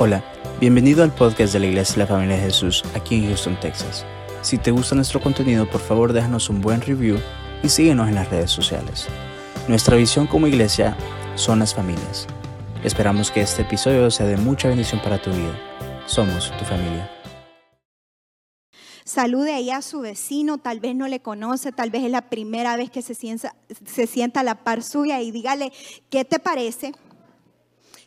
Hola, bienvenido al podcast de la Iglesia de la Familia de Jesús aquí en Houston, Texas. Si te gusta nuestro contenido, por favor déjanos un buen review y síguenos en las redes sociales. Nuestra visión como iglesia son las familias. Esperamos que este episodio sea de mucha bendición para tu vida. Somos tu familia. Salude ahí a su vecino, tal vez no le conoce, tal vez es la primera vez que se sienta, se sienta a la par suya y dígale, ¿qué te parece?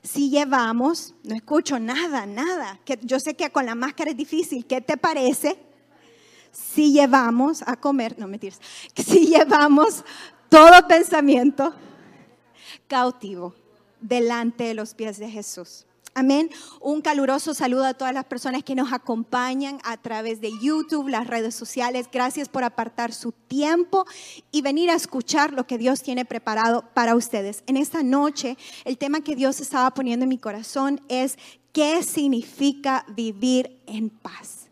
Si llevamos, no escucho nada, nada, que yo sé que con la máscara es difícil, ¿qué te parece? Si llevamos a comer, no mentiras, si llevamos todo pensamiento cautivo delante de los pies de Jesús. Amén. Un caluroso saludo a todas las personas que nos acompañan a través de YouTube, las redes sociales. Gracias por apartar su tiempo y venir a escuchar lo que Dios tiene preparado para ustedes. En esta noche, el tema que Dios estaba poniendo en mi corazón es qué significa vivir en paz.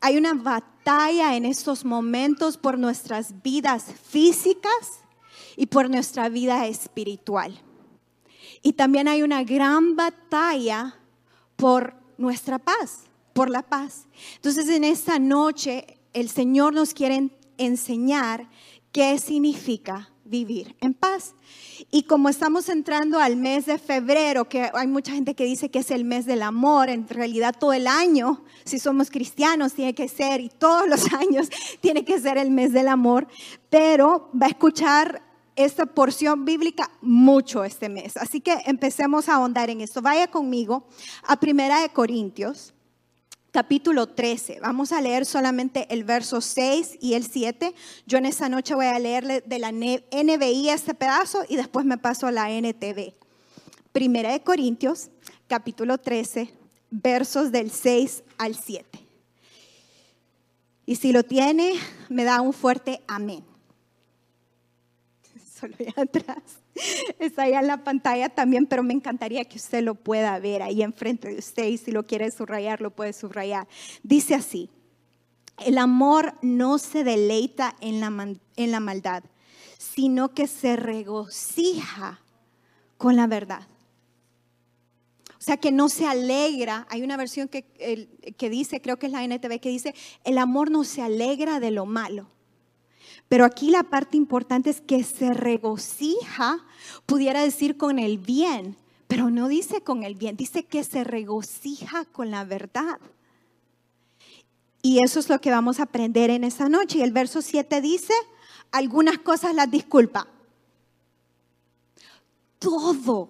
Hay una batalla en estos momentos por nuestras vidas físicas y por nuestra vida espiritual. Y también hay una gran batalla por nuestra paz, por la paz. Entonces en esta noche el Señor nos quiere enseñar qué significa vivir en paz. Y como estamos entrando al mes de febrero, que hay mucha gente que dice que es el mes del amor, en realidad todo el año, si somos cristianos, tiene que ser, y todos los años tiene que ser el mes del amor, pero va a escuchar esta porción bíblica mucho este mes. Así que empecemos a ahondar en esto. Vaya conmigo a Primera de Corintios, capítulo 13. Vamos a leer solamente el verso 6 y el 7. Yo en esta noche voy a leerle de la NBI este pedazo y después me paso a la NTV. Primera de Corintios, capítulo 13, versos del 6 al 7. Y si lo tiene, me da un fuerte amén solo atrás. Está ahí en la pantalla también, pero me encantaría que usted lo pueda ver ahí enfrente de usted y si lo quiere subrayar, lo puede subrayar. Dice así, el amor no se deleita en la, en la maldad, sino que se regocija con la verdad. O sea, que no se alegra. Hay una versión que, que dice, creo que es la NTV, que dice, el amor no se alegra de lo malo pero aquí la parte importante es que se regocija, pudiera decir con el bien, pero no dice con el bien, dice que se regocija con la verdad. Y eso es lo que vamos a aprender en esta noche. Y el verso 7 dice, algunas cosas las disculpa. Todo,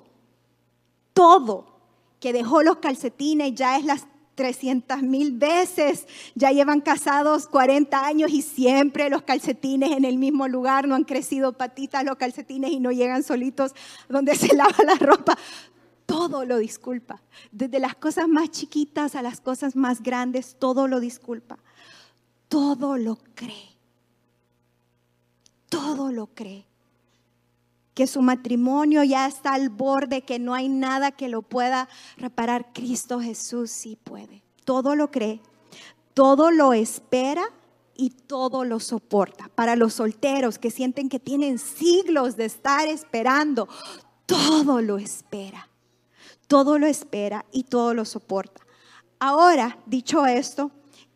todo que dejó los calcetines ya es las 300 mil veces. Ya llevan casados 40 años y siempre los calcetines en el mismo lugar. No han crecido patitas los calcetines y no llegan solitos donde se lava la ropa. Todo lo disculpa. Desde las cosas más chiquitas a las cosas más grandes, todo lo disculpa. Todo lo cree. Todo lo cree que su matrimonio ya está al borde, que no hay nada que lo pueda reparar. Cristo Jesús sí puede. Todo lo cree, todo lo espera y todo lo soporta. Para los solteros que sienten que tienen siglos de estar esperando, todo lo espera. Todo lo espera y todo lo soporta. Ahora, dicho esto,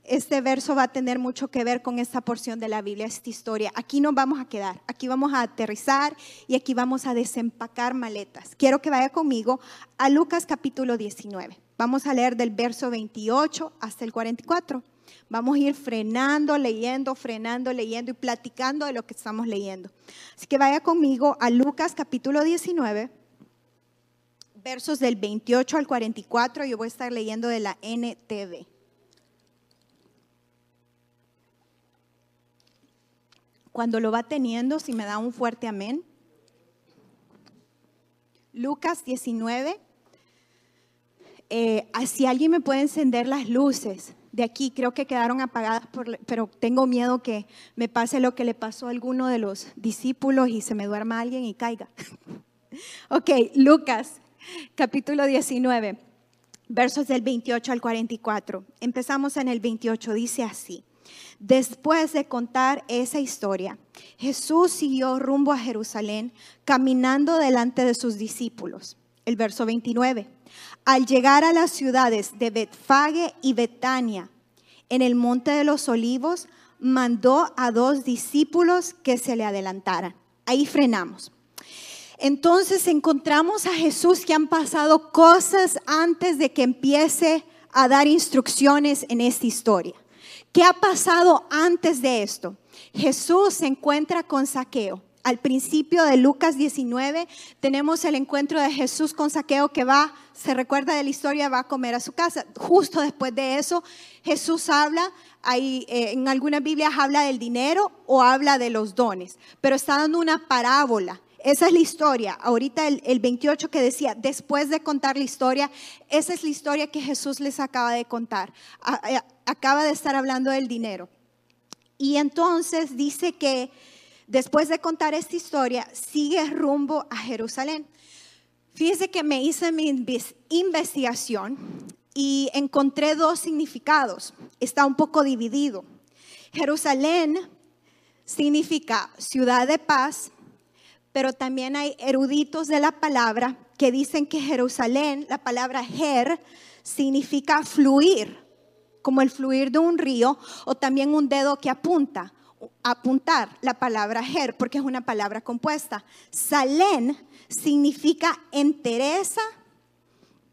este verso va a tener mucho que ver con esta porción de la Biblia, esta historia. Aquí nos vamos a quedar, aquí vamos a aterrizar y aquí vamos a desempacar maletas. Quiero que vaya conmigo a Lucas capítulo 19. Vamos a leer del verso 28 hasta el 44. Vamos a ir frenando, leyendo, frenando, leyendo y platicando de lo que estamos leyendo. Así que vaya conmigo a Lucas capítulo 19, versos del 28 al 44. Yo voy a estar leyendo de la NTV. Cuando lo va teniendo, si me da un fuerte amén. Lucas 19. Eh, si alguien me puede encender las luces de aquí, creo que quedaron apagadas, pero tengo miedo que me pase lo que le pasó a alguno de los discípulos y se me duerma alguien y caiga. ok, Lucas capítulo 19, versos del 28 al 44. Empezamos en el 28, dice así. Después de contar esa historia, Jesús siguió rumbo a Jerusalén, caminando delante de sus discípulos. el verso 29. Al llegar a las ciudades de Betfage y Betania, en el monte de los olivos, mandó a dos discípulos que se le adelantaran. Ahí frenamos. Entonces encontramos a Jesús que han pasado cosas antes de que empiece a dar instrucciones en esta historia. ¿Qué ha pasado antes de esto? Jesús se encuentra con Saqueo. Al principio de Lucas 19 tenemos el encuentro de Jesús con Saqueo que va, se recuerda de la historia, va a comer a su casa. Justo después de eso, Jesús habla, hay, eh, en algunas Biblias habla del dinero o habla de los dones, pero está dando una parábola. Esa es la historia. Ahorita el, el 28 que decía, después de contar la historia, esa es la historia que Jesús les acaba de contar. Acaba de estar hablando del dinero. Y entonces dice que después de contar esta historia, sigue rumbo a Jerusalén. Fíjese que me hice mi investigación y encontré dos significados. Está un poco dividido. Jerusalén significa ciudad de paz, pero también hay eruditos de la palabra que dicen que Jerusalén, la palabra Jer, significa fluir, como el fluir de un río, o también un dedo que apunta apuntar la palabra her porque es una palabra compuesta. Salén significa entereza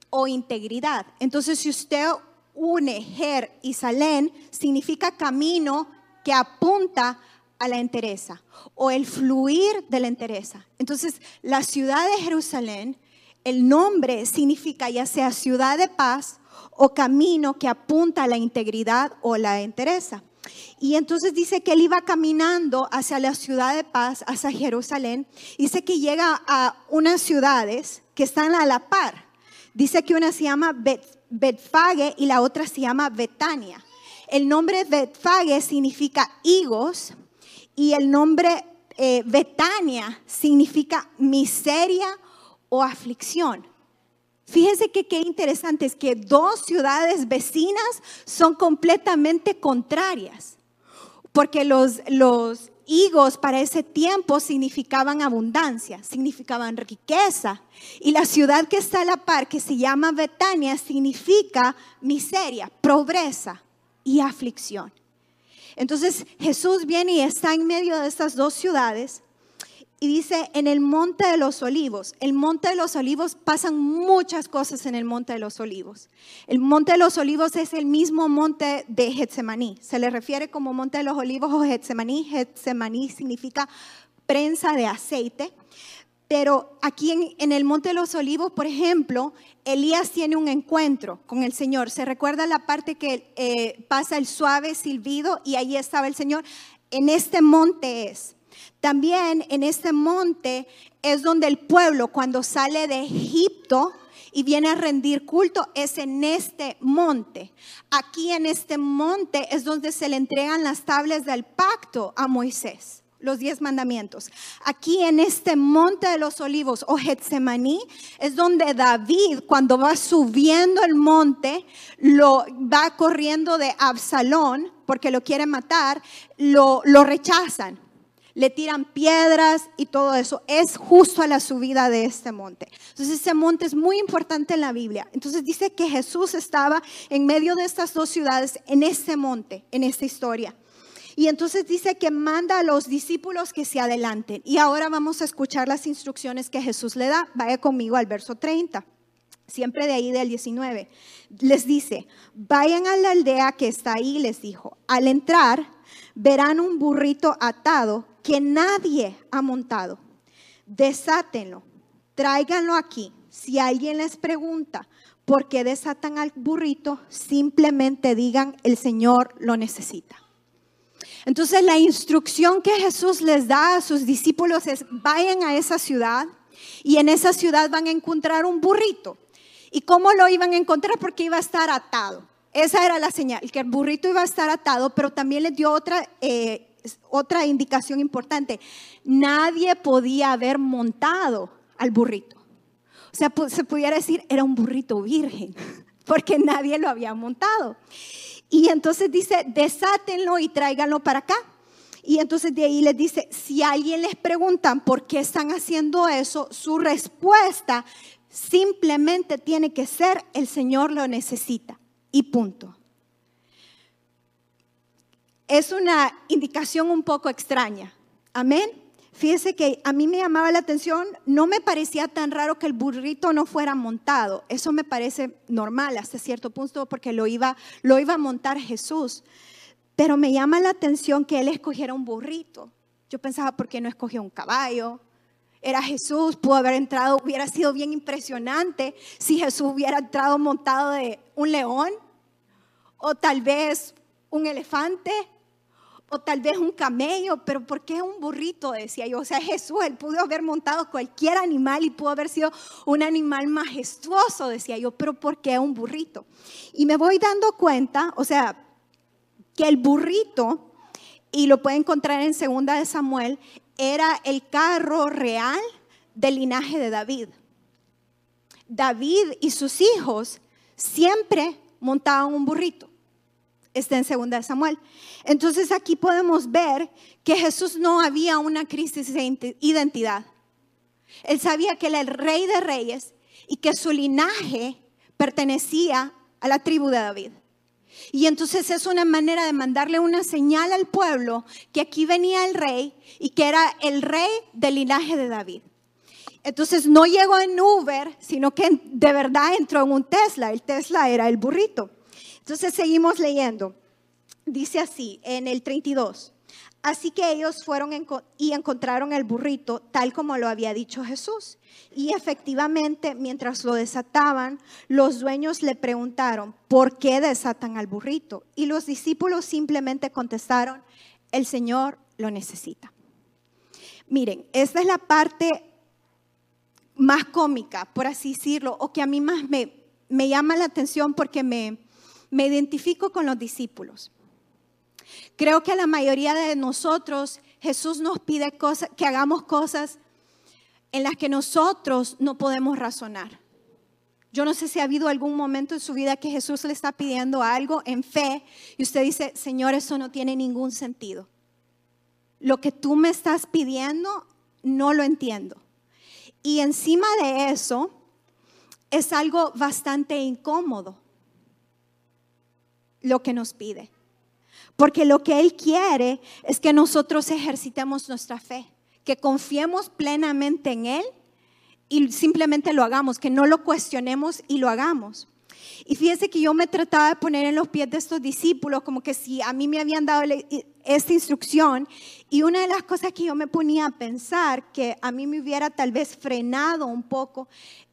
o integridad. Entonces, si usted une her y salén, significa camino que apunta a la entereza o el fluir de la entereza. Entonces, la ciudad de Jerusalén, el nombre significa ya sea ciudad de paz o camino que apunta a la integridad o la entereza. Y entonces dice que él iba caminando hacia la ciudad de paz, hacia Jerusalén. Dice que llega a unas ciudades que están a la par. Dice que una se llama Betfage y la otra se llama Betania. El nombre Betfage significa higos y el nombre eh, Betania significa miseria o aflicción. Fíjense que qué interesante es que dos ciudades vecinas son completamente contrarias, porque los, los higos para ese tiempo significaban abundancia, significaban riqueza. Y la ciudad que está a la par, que se llama Betania, significa miseria, pobreza y aflicción. Entonces Jesús viene y está en medio de estas dos ciudades y dice en el monte de los olivos. El monte de los olivos pasan muchas cosas en el monte de los olivos. El monte de los olivos es el mismo monte de Getsemaní. Se le refiere como monte de los olivos o Getsemaní. Getsemaní significa prensa de aceite. Pero aquí en, el monte de los olivos, por ejemplo, Elías tiene un encuentro con el Señor. ¿Se recuerda la parte que eh, pasa el suave silbido y ahí estaba el Señor? En este monte es. También en este monte es donde el pueblo cuando sale de Egipto y viene a rendir culto es en este monte. Aquí en este monte es donde se le entregan las tablas del pacto a Moisés los diez mandamientos. Aquí en este monte de los olivos o Getsemaní es donde David cuando va subiendo el monte, lo va corriendo de Absalón porque lo quiere matar, lo, lo rechazan le tiran piedras y todo eso. Es justo a la subida de este monte. Entonces ese monte es muy importante en la Biblia. Entonces dice que Jesús estaba en medio de estas dos ciudades, en este monte, en esta historia. Y entonces dice que manda a los discípulos que se adelanten. Y ahora vamos a escuchar las instrucciones que Jesús le da. Vaya conmigo al verso 30 siempre de ahí del 19, les dice, vayan a la aldea que está ahí, les dijo, al entrar verán un burrito atado que nadie ha montado. Desátenlo, tráiganlo aquí. Si alguien les pregunta por qué desatan al burrito, simplemente digan, el Señor lo necesita. Entonces la instrucción que Jesús les da a sus discípulos es, vayan a esa ciudad y en esa ciudad van a encontrar un burrito. ¿Y cómo lo iban a encontrar? Porque iba a estar atado. Esa era la señal, que el burrito iba a estar atado, pero también les dio otra eh, otra indicación importante, nadie podía haber montado al burrito. O sea, se pudiera decir, era un burrito virgen, porque nadie lo había montado. Y entonces dice, desátenlo y tráiganlo para acá. Y entonces de ahí les dice, si alguien les preguntan por qué están haciendo eso, su respuesta, Simplemente tiene que ser el Señor lo necesita. Y punto. Es una indicación un poco extraña. Amén. Fíjese que a mí me llamaba la atención, no me parecía tan raro que el burrito no fuera montado. Eso me parece normal hasta cierto punto porque lo iba, lo iba a montar Jesús. Pero me llama la atención que él escogiera un burrito. Yo pensaba, ¿por qué no escogió un caballo? Era Jesús, pudo haber entrado, hubiera sido bien impresionante si Jesús hubiera entrado montado de un león o tal vez un elefante o tal vez un camello, pero ¿por qué un burrito? Decía yo. O sea, Jesús, él pudo haber montado cualquier animal y pudo haber sido un animal majestuoso, decía yo, pero ¿por qué un burrito? Y me voy dando cuenta, o sea, que el burrito, y lo puede encontrar en segunda de Samuel, era el carro real del linaje de David. David y sus hijos siempre montaban un burrito está en segunda de Samuel. Entonces aquí podemos ver que Jesús no había una crisis de identidad. Él sabía que era el rey de reyes y que su linaje pertenecía a la tribu de David. Y entonces es una manera de mandarle una señal al pueblo que aquí venía el rey y que era el rey del linaje de David. Entonces no llegó en Uber, sino que de verdad entró en un Tesla. El Tesla era el burrito. Entonces seguimos leyendo. Dice así en el 32. Así que ellos fueron y encontraron el burrito tal como lo había dicho Jesús. Y efectivamente, mientras lo desataban, los dueños le preguntaron, ¿por qué desatan al burrito? Y los discípulos simplemente contestaron, el Señor lo necesita. Miren, esta es la parte más cómica, por así decirlo, o que a mí más me, me llama la atención porque me, me identifico con los discípulos. Creo que a la mayoría de nosotros Jesús nos pide cosas, que hagamos cosas en las que nosotros no podemos razonar. Yo no sé si ha habido algún momento en su vida que Jesús le está pidiendo algo en fe y usted dice, Señor, eso no tiene ningún sentido. Lo que tú me estás pidiendo, no lo entiendo. Y encima de eso, es algo bastante incómodo lo que nos pide. Porque lo que Él quiere es que nosotros ejercitemos nuestra fe, que confiemos plenamente en Él y simplemente lo hagamos, que no lo cuestionemos y lo hagamos. Y fíjese que yo me trataba de poner en los pies de estos discípulos como que si a mí me habían dado esta instrucción y una de las cosas que yo me ponía a pensar que a mí me hubiera tal vez frenado un poco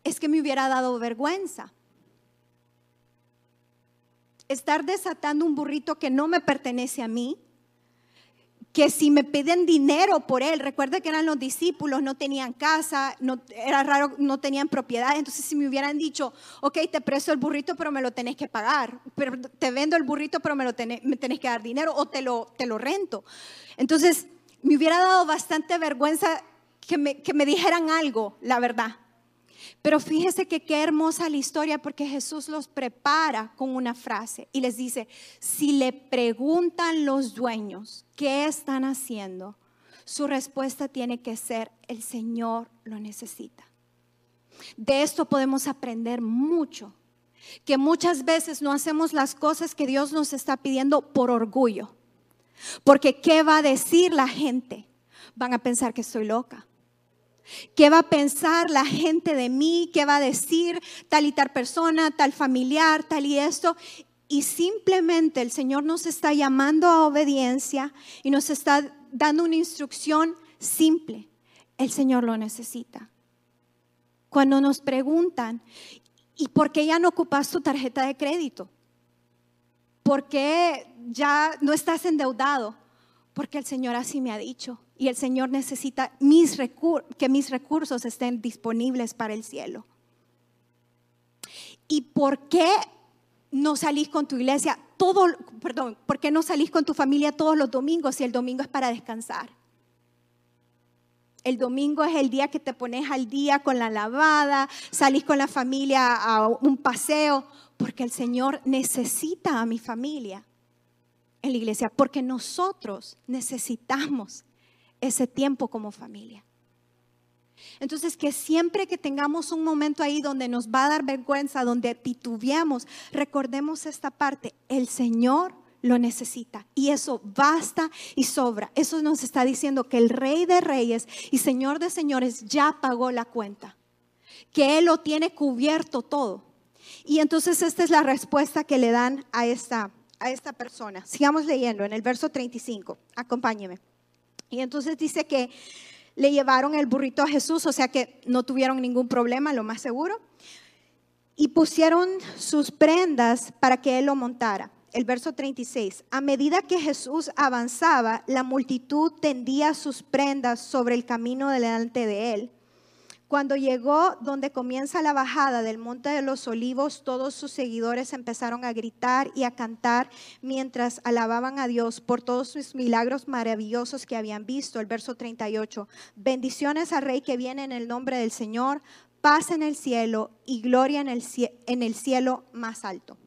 es que me hubiera dado vergüenza estar desatando un burrito que no me pertenece a mí, que si me piden dinero por él, recuerda que eran los discípulos, no tenían casa, no, era raro, no tenían propiedad, entonces si me hubieran dicho, ok, te presto el burrito, pero me lo tenés que pagar, pero te vendo el burrito, pero me lo tenés, que dar dinero o te lo, te lo rento. Entonces, me hubiera dado bastante vergüenza que me dijeran algo, la verdad. Pero fíjese que qué hermosa la historia porque Jesús los prepara con una frase y les dice, si le preguntan los dueños qué están haciendo, su respuesta tiene que ser, el Señor lo necesita. De esto podemos aprender mucho, que muchas veces no hacemos las cosas que Dios nos está pidiendo por orgullo. Porque ¿qué va a decir la gente? Van a pensar que estoy loca. ¿Qué va a pensar la gente de mí? ¿Qué va a decir tal y tal persona, tal familiar, tal y esto? Y simplemente el Señor nos está llamando a obediencia y nos está dando una instrucción simple. El Señor lo necesita. Cuando nos preguntan, ¿y por qué ya no ocupas tu tarjeta de crédito? ¿Por qué ya no estás endeudado? Porque el Señor así me ha dicho y el Señor necesita que mis recursos estén disponibles para el cielo. ¿Y por qué no salís con tu iglesia todo, perdón, por qué no salís con tu familia todos los domingos si el domingo es para descansar? El domingo es el día que te pones al día con la lavada, salís con la familia a un paseo, porque el Señor necesita a mi familia en la iglesia, porque nosotros necesitamos ese tiempo como familia. Entonces, que siempre que tengamos un momento ahí donde nos va a dar vergüenza, donde titubeamos, recordemos esta parte, el Señor lo necesita. Y eso basta y sobra. Eso nos está diciendo que el Rey de Reyes y Señor de Señores ya pagó la cuenta, que Él lo tiene cubierto todo. Y entonces esta es la respuesta que le dan a esta, a esta persona. Sigamos leyendo en el verso 35. Acompáñeme. Y entonces dice que le llevaron el burrito a Jesús, o sea que no tuvieron ningún problema, lo más seguro. Y pusieron sus prendas para que él lo montara. El verso 36. A medida que Jesús avanzaba, la multitud tendía sus prendas sobre el camino delante de él. Cuando llegó donde comienza la bajada del Monte de los Olivos, todos sus seguidores empezaron a gritar y a cantar mientras alababan a Dios por todos sus milagros maravillosos que habían visto. El verso 38. Bendiciones al Rey que viene en el nombre del Señor, paz en el cielo y gloria en el, en el cielo más alto.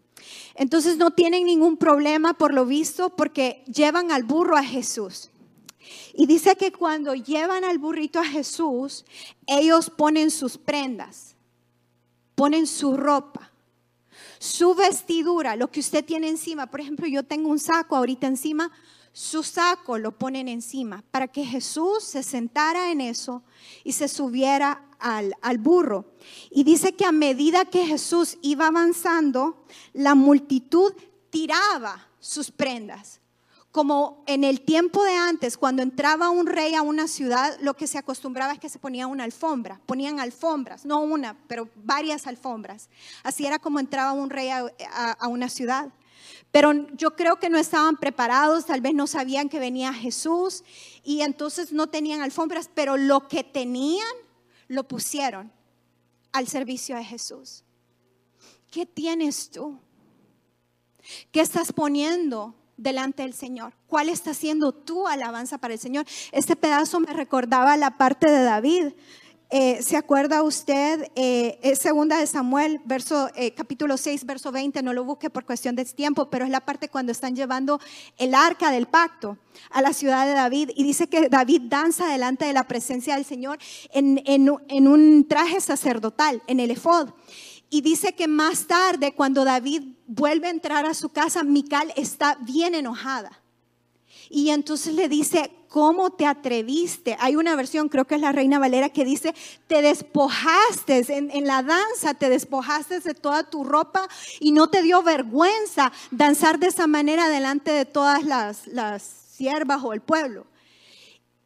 Entonces no tienen ningún problema por lo visto porque llevan al burro a Jesús. Y dice que cuando llevan al burrito a Jesús, ellos ponen sus prendas, ponen su ropa, su vestidura, lo que usted tiene encima. Por ejemplo, yo tengo un saco ahorita encima, su saco lo ponen encima para que Jesús se sentara en eso y se subiera al, al, burro. Y dice que a medida que Jesús iba avanzando, la multitud tiraba sus prendas como en el tiempo de antes, cuando entraba un rey a una ciudad, lo que se acostumbraba es que se ponía una alfombra, ponían alfombras, no una, pero varias alfombras. Así era como entraba un rey a, una ciudad. Pero yo creo que no estaban preparados, tal vez no sabían que venía Jesús y entonces no tenían alfombras, pero lo que tenían lo pusieron al servicio de Jesús. ¿Qué tienes tú? ¿Qué estás poniendo delante del Señor? ¿Cuál está siendo tu alabanza para el Señor? Este pedazo me recordaba la parte de David. Eh, ¿Se acuerda usted? Eh, es segunda de Samuel, verso, eh, capítulo 6, verso 20, no lo busque por cuestión de tiempo, pero es la parte cuando están llevando el arca del pacto a la ciudad de David y dice que David danza delante de la presencia del Señor en, en un traje sacerdotal, en el efod. Y dice que más tarde, cuando David vuelve a entrar a su casa, Mical está bien enojada. Y entonces le dice, ¿cómo te atreviste? Hay una versión, creo que es la Reina Valera, que dice, te despojaste en, la danza, te despojaste de toda tu ropa y no te dio vergüenza danzar de esa manera delante de todas las, las siervas o el pueblo.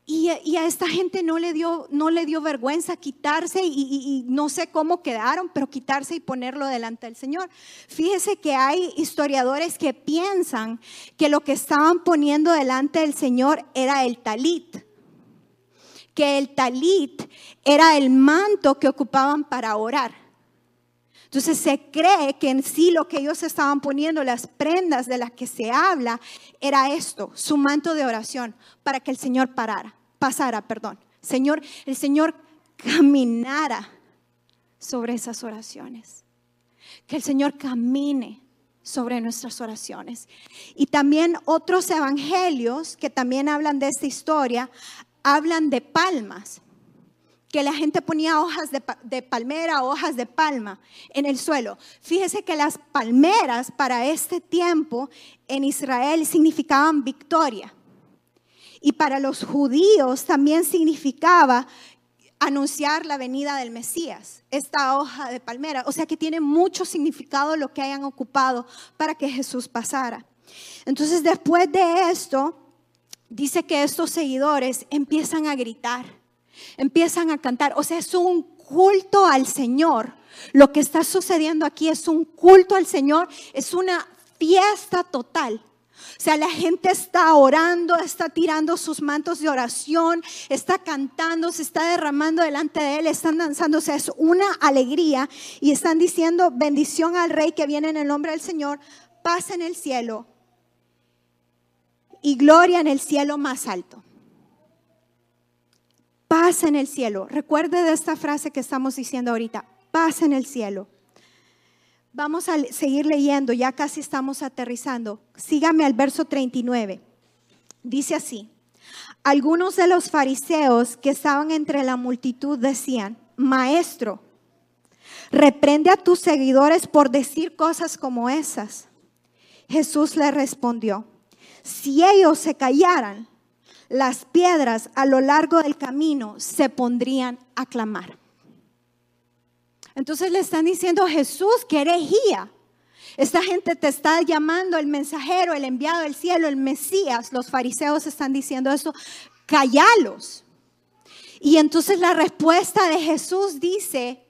Y, a esta gente no le dio, no le dio vergüenza quitarse y, no sé cómo quedaron, pero quitarse y ponerlo delante del Señor. Fíjese que hay historiadores que piensan que lo que estaban poniendo delante del Señor era el talit, que el talit era el manto que ocupaban para orar. Entonces se cree que en sí lo que ellos estaban poniendo, las prendas de las que se habla, era esto, su manto de oración, para que el Señor parara, pasara, perdón. Señor, el Señor caminara sobre esas oraciones. Que el Señor camine sobre nuestras oraciones. Y también otros evangelios que también hablan de esta historia, hablan de palmas que la gente ponía hojas de, palmera, hojas de palma en el suelo. Fíjese que las palmeras para este tiempo en Israel significaban victoria. Y para los judíos también significaba anunciar la venida del Mesías, esta hoja de palmera. O sea que tiene mucho significado lo que hayan ocupado para que Jesús pasara. Entonces después de esto, dice que estos seguidores empiezan a gritar empiezan a cantar. O sea, es un culto al Señor. Lo que está sucediendo aquí es un culto al Señor, es una fiesta total. O sea, la gente está orando, está tirando sus mantos de oración, está cantando, se está derramando delante de Él, están danzando. O sea, es una alegría y están diciendo bendición al Rey que viene en el nombre del Señor, paz en el cielo y gloria en el cielo más alto paz en el cielo. Recuerde de esta frase que estamos diciendo ahorita, paz en el cielo. Vamos a seguir leyendo, ya casi estamos aterrizando. Sígame al verso 39. Dice así, Algunos de los fariseos que estaban entre la multitud decían, Maestro, reprende a tus seguidores por decir cosas como esas. Jesús le respondió, si ellos se callaran, las piedras a lo largo del camino se pondrían a clamar. Entonces le están diciendo, Jesús, que herejía. Esta gente te está llamando el mensajero, el enviado del cielo, el Mesías. Los fariseos están diciendo eso. Callalos. Y entonces la respuesta de Jesús dice,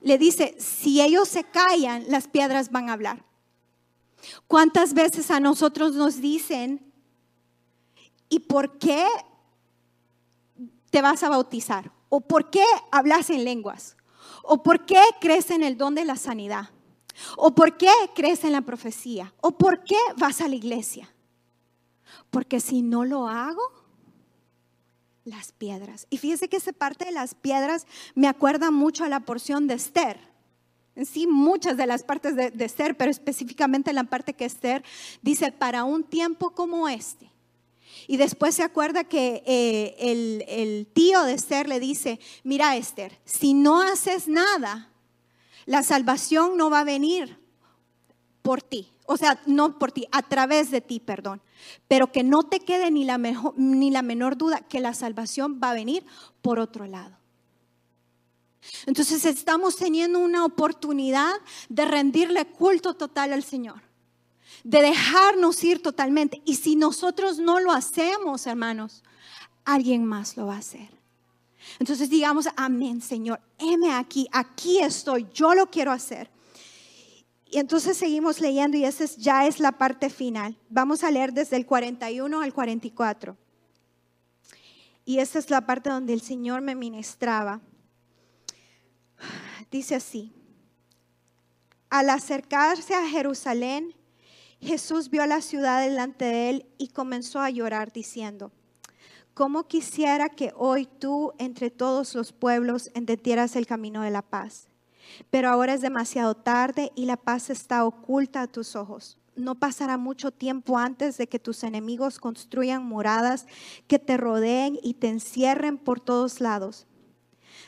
le dice, si ellos se callan, las piedras van a hablar. ¿Cuántas veces a nosotros nos dicen, ¿y por qué te vas a bautizar? ¿O por qué hablas en lenguas? ¿O por qué crees en el don de la sanidad? ¿O por qué crees en la profecía? ¿O por qué vas a la iglesia? Porque si no lo hago, las piedras. Y fíjese que esa parte de las piedras me acuerda mucho a la porción de Esther. En sí, muchas de las partes de, Esther, pero específicamente la parte que Esther dice, para un tiempo como este. Y después se acuerda que eh, el, el tío de Esther le dice, mira Esther, si no haces nada, la salvación no va a venir por ti, o sea, no por ti, a través de ti, perdón. Pero que no te quede ni la, ni la menor duda que la salvación va a venir por otro lado. Entonces estamos teniendo una oportunidad de rendirle culto total al Señor, de dejarnos ir totalmente. Y si nosotros no lo hacemos, hermanos, alguien más lo va a hacer. Entonces digamos, amén, Señor, heme aquí, aquí estoy, yo lo quiero hacer. Y entonces seguimos leyendo y esa ya es la parte final. Vamos a leer desde el 41 al 44. Y esa es la parte donde el Señor me ministraba. Dice así, al acercarse a Jerusalén, Jesús vio la ciudad delante de él y comenzó a llorar diciendo, ¿cómo quisiera que hoy tú entre todos los pueblos entendieras el camino de la paz? Pero ahora es demasiado tarde y la paz está oculta a tus ojos. No pasará mucho tiempo antes de que tus enemigos construyan moradas que te rodeen y te encierren por todos lados.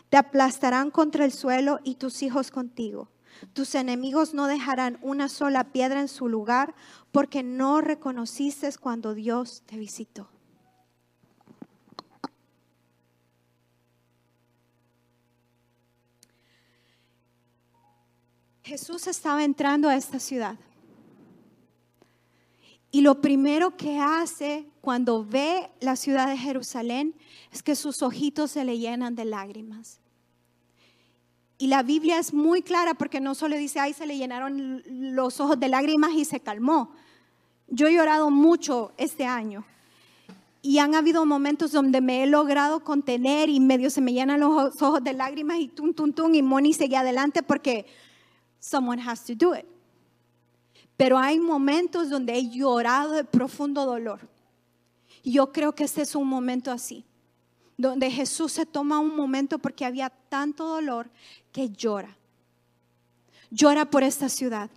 Te aplastarán contra el suelo y tus hijos contigo. Tus enemigos no dejarán una sola piedra en su lugar porque no reconociste cuando Dios te visitó. Jesús estaba entrando a esta ciudad. Y lo primero que hace cuando ve la ciudad de Jerusalén es que sus ojitos se le llenan de lágrimas. Y la Biblia es muy clara porque no solo dice, ay, se le llenaron los ojos de lágrimas y se calmó. Yo he llorado mucho este año. Y han habido momentos donde me he logrado contener y medio se me llenan los ojos de lágrimas y tum, tum, tum, y Moni sigue adelante porque someone has to do it. Pero hay momentos donde he llorado de profundo dolor. Yo creo que este es un momento así, donde Jesús se toma un momento porque había tanto dolor que llora. Llora por esta ciudad.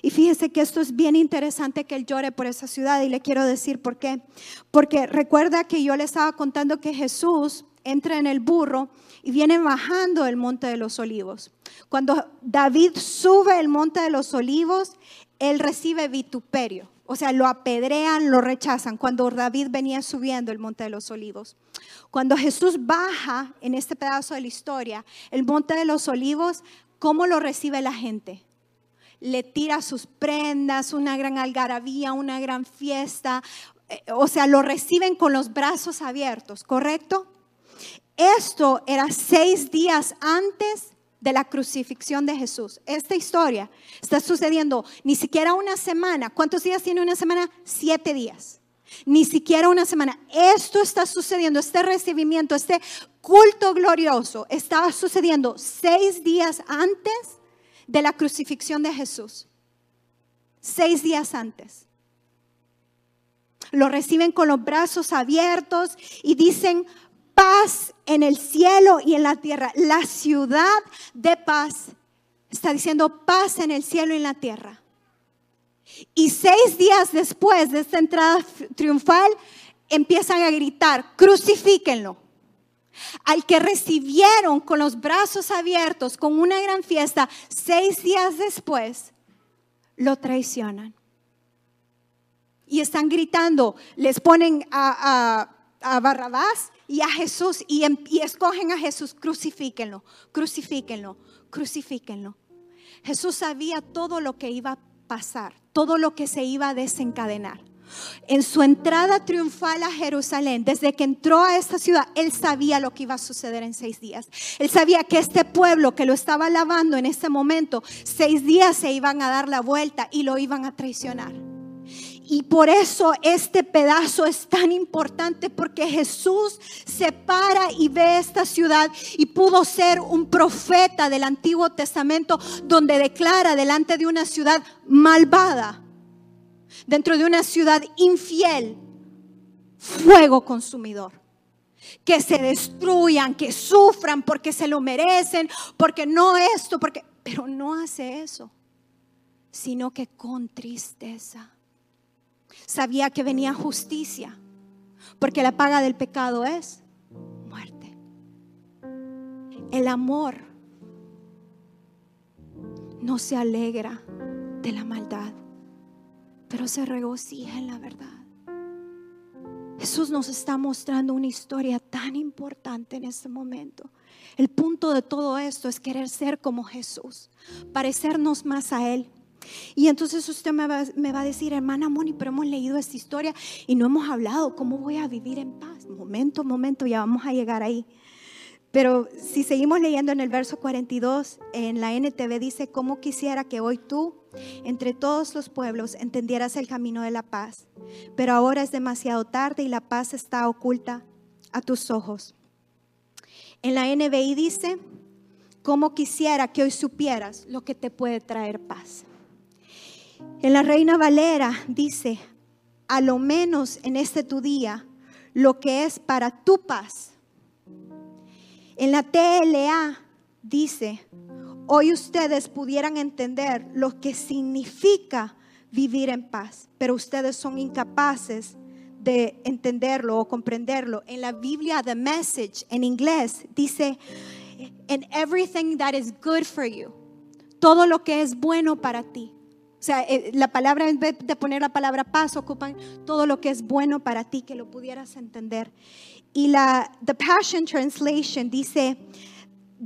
Y fíjese que esto es bien interesante que él llore por esa ciudad y le quiero decir por qué. Porque recuerda que yo le estaba contando que Jesús entra en el burro y viene bajando el monte de los olivos. Cuando David sube el monte de los olivos, él recibe vituperio. O sea, lo apedrean, lo rechazan cuando David venía subiendo el monte de los olivos. Cuando Jesús baja en este pedazo de la historia, el monte de los olivos, ¿cómo lo recibe la gente? Le tira sus prendas, una gran algarabía, una gran fiesta. Eh, o sea, lo reciben con los brazos abiertos, ¿correcto? Esto era seis días antes de la crucifixión de Jesús. Esta historia está sucediendo ni siquiera una semana. ¿Cuántos días tiene una semana? Siete días. Ni siquiera una semana. Esto está sucediendo, este recibimiento, este culto glorioso estaba sucediendo seis días antes de la crucifixión de Jesús. Seis días antes. Lo reciben con los brazos abiertos y dicen, paz en el cielo y en la tierra. La ciudad de paz está diciendo paz en el cielo y en la tierra. Y seis días después de esta entrada triunfal, empiezan a gritar, crucifíquenlo. Al que recibieron con los brazos abiertos, con una gran fiesta, seis días después, lo traicionan. Y están gritando, les ponen a, Barrabás y a Jesús y, y escogen a Jesús, crucifíquenlo, crucifíquenlo, crucifíquenlo. Jesús sabía todo lo que iba a pasar, todo lo que se iba a desencadenar. En su entrada triunfal a Jerusalén, desde que entró a esta ciudad, él sabía lo que iba a suceder en seis días. Él sabía que este pueblo que lo estaba alabando en ese momento, seis días se iban a dar la vuelta y lo iban a traicionar. Y por eso este pedazo es tan importante porque Jesús se para y ve esta ciudad y pudo ser un profeta del Antiguo Testamento donde declara delante de una ciudad malvada dentro de una ciudad infiel, fuego consumidor. Que se destruyan, que sufran porque se lo merecen, porque no esto, porque... Pero no hace eso, sino que con tristeza. Sabía que venía justicia, porque la paga del pecado es muerte. El amor no se alegra de la maldad pero se regocija en la verdad. Jesús nos está mostrando una historia tan importante en este momento. El punto de todo esto es querer ser como Jesús, parecernos más a Él. Y entonces usted me va, me va, a decir, hermana Moni, pero hemos leído esta historia y no hemos hablado cómo voy a vivir en paz. Momento, momento, ya vamos a llegar ahí. Pero si seguimos leyendo en el verso 42, en la NTV dice, ¿cómo quisiera que hoy tú, entre todos los pueblos, entendieras el camino de la paz? Pero ahora es demasiado tarde y la paz está oculta a tus ojos. En la NBI dice, ¿cómo quisiera que hoy supieras lo que te puede traer paz? En la Reina Valera dice, a lo menos en este tu día, lo que es para tu paz en la TLA dice, hoy ustedes pudieran entender lo que significa vivir en paz, pero ustedes son incapaces de entenderlo o comprenderlo. En la Biblia, The Message, en inglés, dice, in everything that is good for you, todo lo que es bueno para ti. O sea, eh, la palabra, en vez de poner la palabra paz, ocupan todo lo que es bueno para ti, que lo pudieras entender. Y la The Passion Translation dice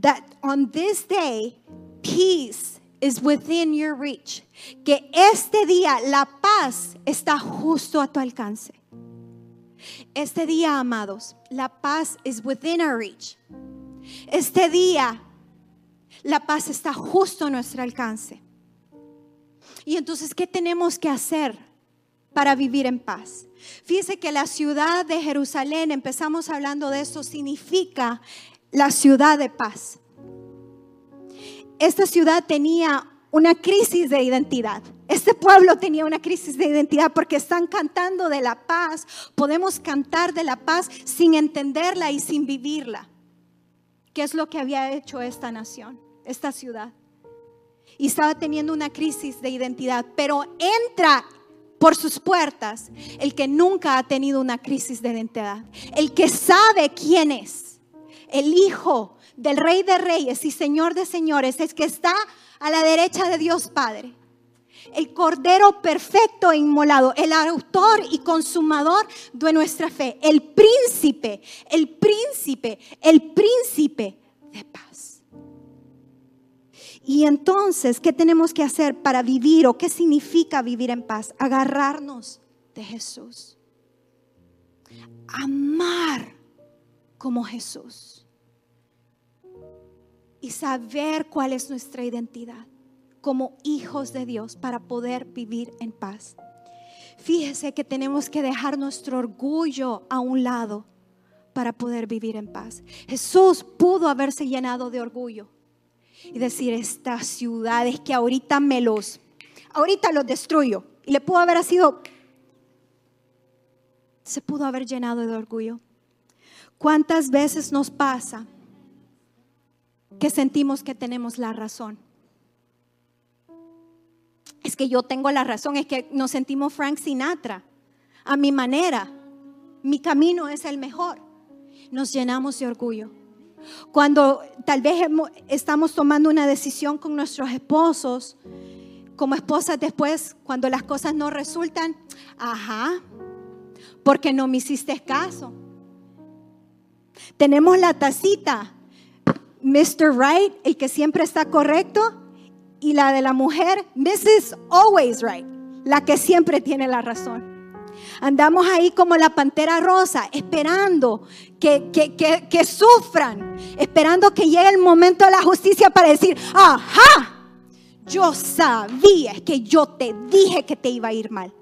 that on this day peace is within your reach. Que este día la paz está justo a tu alcance. Este día, amados, la paz is within our reach. Este día la paz está justo a nuestro alcance. Y entonces, ¿qué tenemos que hacer para vivir en paz? Fíjese que la ciudad de Jerusalén, empezamos hablando de eso, significa la ciudad de paz. Esta ciudad tenía una crisis de identidad. Este pueblo tenía una crisis de identidad porque están cantando de la paz. Podemos cantar de la paz sin entenderla y sin vivirla. ¿Qué es lo que había hecho esta nación, esta ciudad? Y estaba teniendo una crisis de identidad, pero entra por sus puertas el que nunca ha tenido una crisis de identidad, el que sabe quién es, el Hijo del Rey de Reyes y Señor de Señores, es que está a la derecha de Dios Padre. El Cordero perfecto e inmolado, el autor y consumador de nuestra fe, el príncipe, el príncipe, el príncipe de paz. Y entonces, ¿qué tenemos que hacer para vivir o qué significa vivir en paz? Agarrarnos de Jesús. Amar como Jesús. Y saber cuál es nuestra identidad como hijos de Dios para poder vivir en paz. Fíjese que tenemos que dejar nuestro orgullo a un lado para poder vivir en paz. Jesús pudo haberse llenado de orgullo y decir, estas ciudades que ahorita me los, ahorita los destruyo. Y le pudo haber sido, se pudo haber llenado de orgullo. ¿Cuántas veces nos pasa que sentimos que tenemos la razón? Es que yo tengo la razón, es que nos sentimos Frank Sinatra, a mi manera. mi camino es el mejor. Nos llenamos de orgullo. Cuando tal vez estamos tomando una decisión con nuestros esposos, como esposas después, cuando las cosas no resultan, ajá, porque no me hiciste caso. Tenemos la tacita, Mr. Right, el que siempre está correcto, y la de la mujer, Mrs. Always Right, la que siempre tiene la razón. Andamos ahí como la pantera rosa, esperando que, que, sufran, esperando que llegue el momento de la justicia para decir, ajá, yo sabía que yo te dije que te iba a ir mal.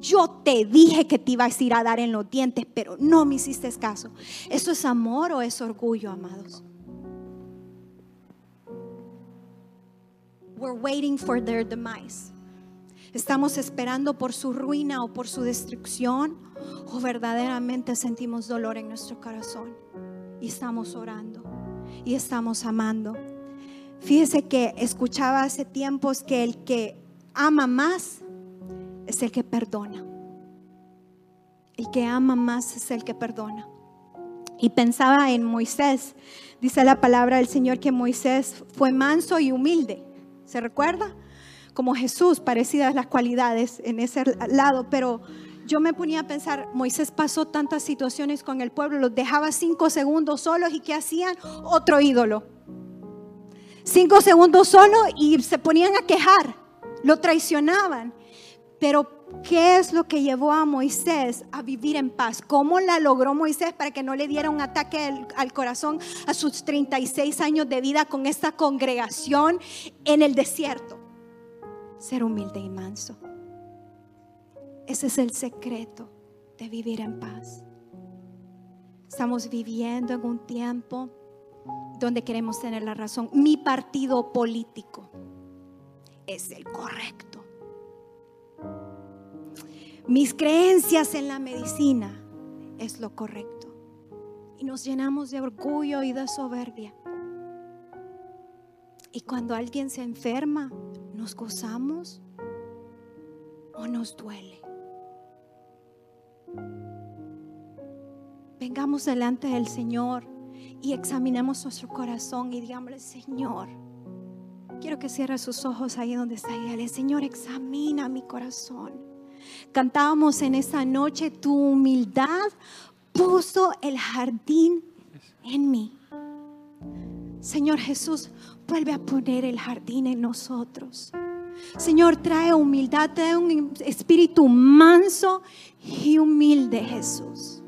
Yo te dije que te ibas a ir a dar en los dientes, pero no me hiciste caso. ¿Eso es amor o es orgullo, amados? We're waiting for their demise. Estamos esperando por su ruina o por su destrucción o verdaderamente sentimos dolor en nuestro corazón y estamos orando y estamos amando. Fíjese que escuchaba hace tiempos que el que ama más es el que perdona. El que ama más es el que perdona. Y pensaba en Moisés. Dice la palabra del Señor que Moisés fue manso y humilde. ¿Se recuerda? Como Jesús, parecidas las cualidades en ese lado, pero yo me ponía a pensar, Moisés pasó tantas situaciones con el pueblo, los dejaba cinco segundos solos y ¿qué hacían? Otro ídolo. Cinco segundos solo y se ponían a quejar, lo traicionaban. Pero ¿qué es lo que llevó a Moisés a vivir en paz? ¿Cómo la logró Moisés para que no le diera un ataque al, corazón a sus 36 años de vida con esta congregación en el desierto? Ser humilde y manso. Ese es el secreto de vivir en paz. Estamos viviendo en un tiempo donde queremos tener la razón. Mi partido político es el correcto mis creencias en la medicina es lo correcto. Y nos llenamos de orgullo y de soberbia. Y cuando alguien se enferma, ¿nos gozamos o nos duele? Vengamos delante del Señor y examinemos nuestro corazón y digámosle, Señor, quiero que cierre sus ojos ahí donde está. Y Señor, examina mi corazón. Cantábamos en esa noche, tu humildad puso el jardín en mí. Señor Jesús, vuelve a poner el jardín en nosotros. Señor, trae humildad, trae un espíritu manso y humilde, Jesús.